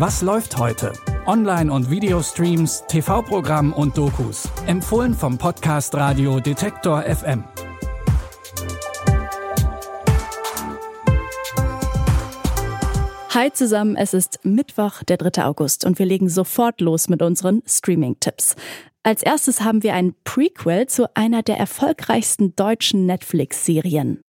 Was läuft heute? Online- und Videostreams, TV-Programm und Dokus. Empfohlen vom Podcast Radio Detektor FM. Hi zusammen, es ist Mittwoch, der 3. August und wir legen sofort los mit unseren Streaming-Tipps. Als erstes haben wir ein Prequel zu einer der erfolgreichsten deutschen Netflix-Serien.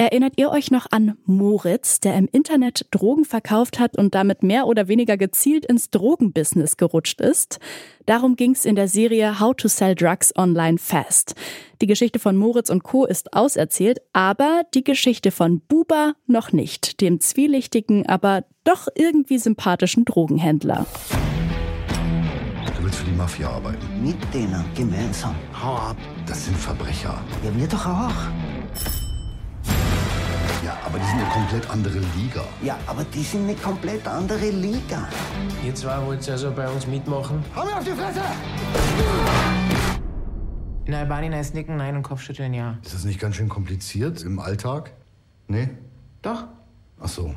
Erinnert ihr euch noch an Moritz, der im Internet Drogen verkauft hat und damit mehr oder weniger gezielt ins Drogenbusiness gerutscht ist? Darum ging es in der Serie How to Sell Drugs Online Fast. Die Geschichte von Moritz und Co. ist auserzählt, aber die Geschichte von Buba noch nicht, dem zwielichtigen, aber doch irgendwie sympathischen Drogenhändler. Du willst für die Mafia arbeiten? Mit denen gemeinsam. Hau ab, das sind Verbrecher. Ja, wir doch auch. Ja, aber die sind eine komplett andere Liga. Ja, aber die sind eine komplett andere Liga. Ihr zwei wollt also bei uns mitmachen? Hau mir auf die Fresse! In Albanien heißt Nicken Nein und Kopfschütteln Ja. Ist das nicht ganz schön kompliziert im Alltag? Nee? Doch. Ach so.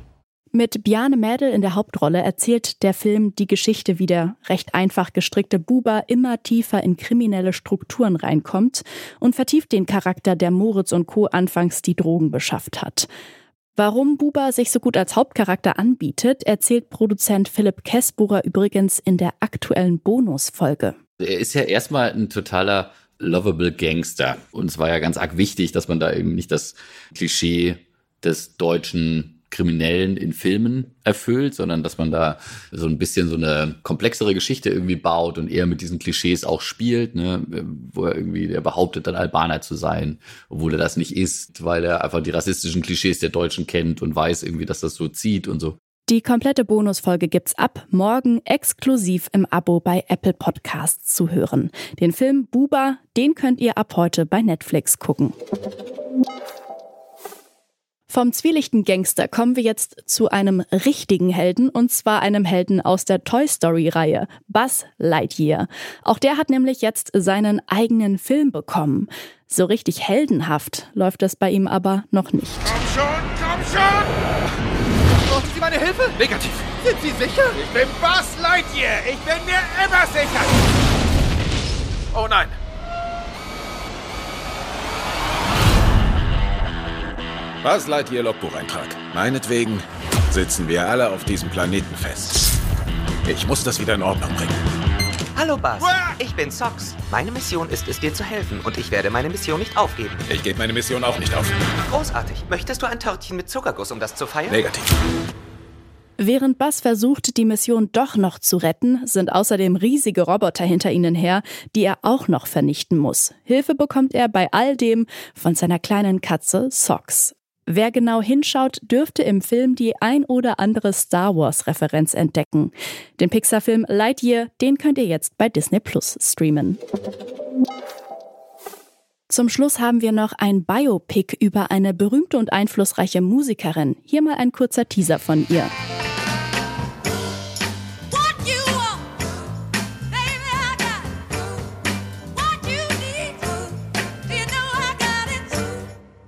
Mit Bjarne Mädel in der Hauptrolle erzählt der Film die Geschichte, wie der recht einfach gestrickte Buba immer tiefer in kriminelle Strukturen reinkommt und vertieft den Charakter, der Moritz und Co. anfangs die Drogen beschafft hat. Warum Buba sich so gut als Hauptcharakter anbietet, erzählt Produzent Philipp Kessburer übrigens in der aktuellen Bonusfolge. Er ist ja erstmal ein totaler lovable Gangster. Und es war ja ganz arg wichtig, dass man da eben nicht das Klischee des deutschen Kriminellen in Filmen erfüllt, sondern dass man da so ein bisschen so eine komplexere Geschichte irgendwie baut und eher mit diesen Klischees auch spielt, ne? wo er irgendwie, der behauptet dann Albaner zu sein, obwohl er das nicht ist, weil er einfach die rassistischen Klischees der Deutschen kennt und weiß irgendwie, dass das so zieht und so. Die komplette Bonusfolge gibt's ab morgen exklusiv im Abo bei Apple Podcasts zu hören. Den Film Buba, den könnt ihr ab heute bei Netflix gucken. Vom zwielichten Gangster kommen wir jetzt zu einem richtigen Helden und zwar einem Helden aus der Toy Story Reihe, Buzz Lightyear. Auch der hat nämlich jetzt seinen eigenen Film bekommen. So richtig heldenhaft läuft es bei ihm aber noch nicht. Komm schon, komm schon! Brauchen Sie meine Hilfe? Negativ. Sind Sie sicher? Ich bin Buzz Lightyear. Ich bin mir immer sicher. Oh nein. Buzz Lightyear Logbucheintrag. Meinetwegen sitzen wir alle auf diesem Planeten fest. Ich muss das wieder in Ordnung bringen. Hallo Uah! ich bin Sox. Meine Mission ist es, dir zu helfen und ich werde meine Mission nicht aufgeben. Ich gebe meine Mission auch nicht auf. Großartig. Möchtest du ein Törtchen mit Zuckerguss, um das zu feiern? Negativ. Während Buzz versucht, die Mission doch noch zu retten, sind außerdem riesige Roboter hinter ihnen her, die er auch noch vernichten muss. Hilfe bekommt er bei all dem von seiner kleinen Katze Sox. Wer genau hinschaut, dürfte im Film die ein oder andere Star Wars-Referenz entdecken. Den Pixar-Film Lightyear, den könnt ihr jetzt bei Disney Plus streamen. Zum Schluss haben wir noch ein Biopic über eine berühmte und einflussreiche Musikerin. Hier mal ein kurzer Teaser von ihr.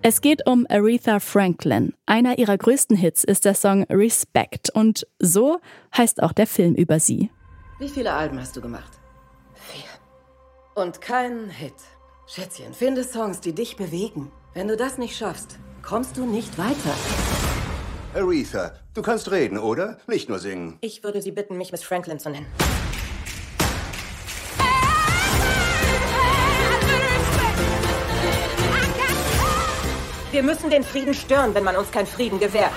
Es geht um Aretha Franklin. Einer ihrer größten Hits ist der Song Respect und so heißt auch der Film über sie. Wie viele Alben hast du gemacht? Vier. Und keinen Hit. Schätzchen, finde Songs, die dich bewegen. Wenn du das nicht schaffst, kommst du nicht weiter. Aretha, du kannst reden, oder? Nicht nur singen. Ich würde Sie bitten, mich Miss Franklin zu nennen. Wir müssen den Frieden stören, wenn man uns keinen Frieden gewährt.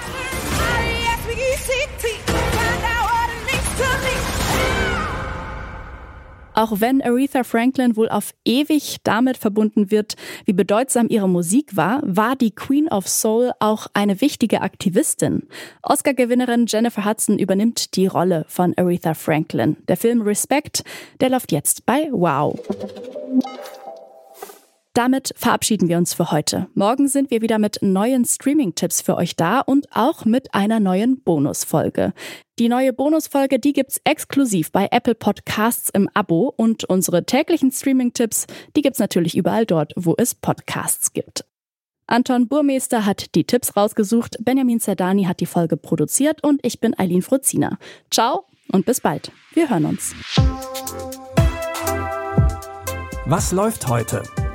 Auch wenn Aretha Franklin wohl auf ewig damit verbunden wird, wie bedeutsam ihre Musik war, war die Queen of Soul auch eine wichtige Aktivistin. Oscar-Gewinnerin Jennifer Hudson übernimmt die Rolle von Aretha Franklin. Der Film Respect, der läuft jetzt bei Wow. Damit verabschieden wir uns für heute. Morgen sind wir wieder mit neuen Streaming-Tipps für euch da und auch mit einer neuen Bonusfolge. Die neue Bonusfolge, die gibt's exklusiv bei Apple Podcasts im Abo und unsere täglichen Streaming-Tipps, die gibt's natürlich überall dort, wo es Podcasts gibt. Anton Burmeister hat die Tipps rausgesucht, Benjamin Zerdani hat die Folge produziert und ich bin Eileen Fruzina. Ciao Und bis bald. Wir hören uns. Was läuft heute?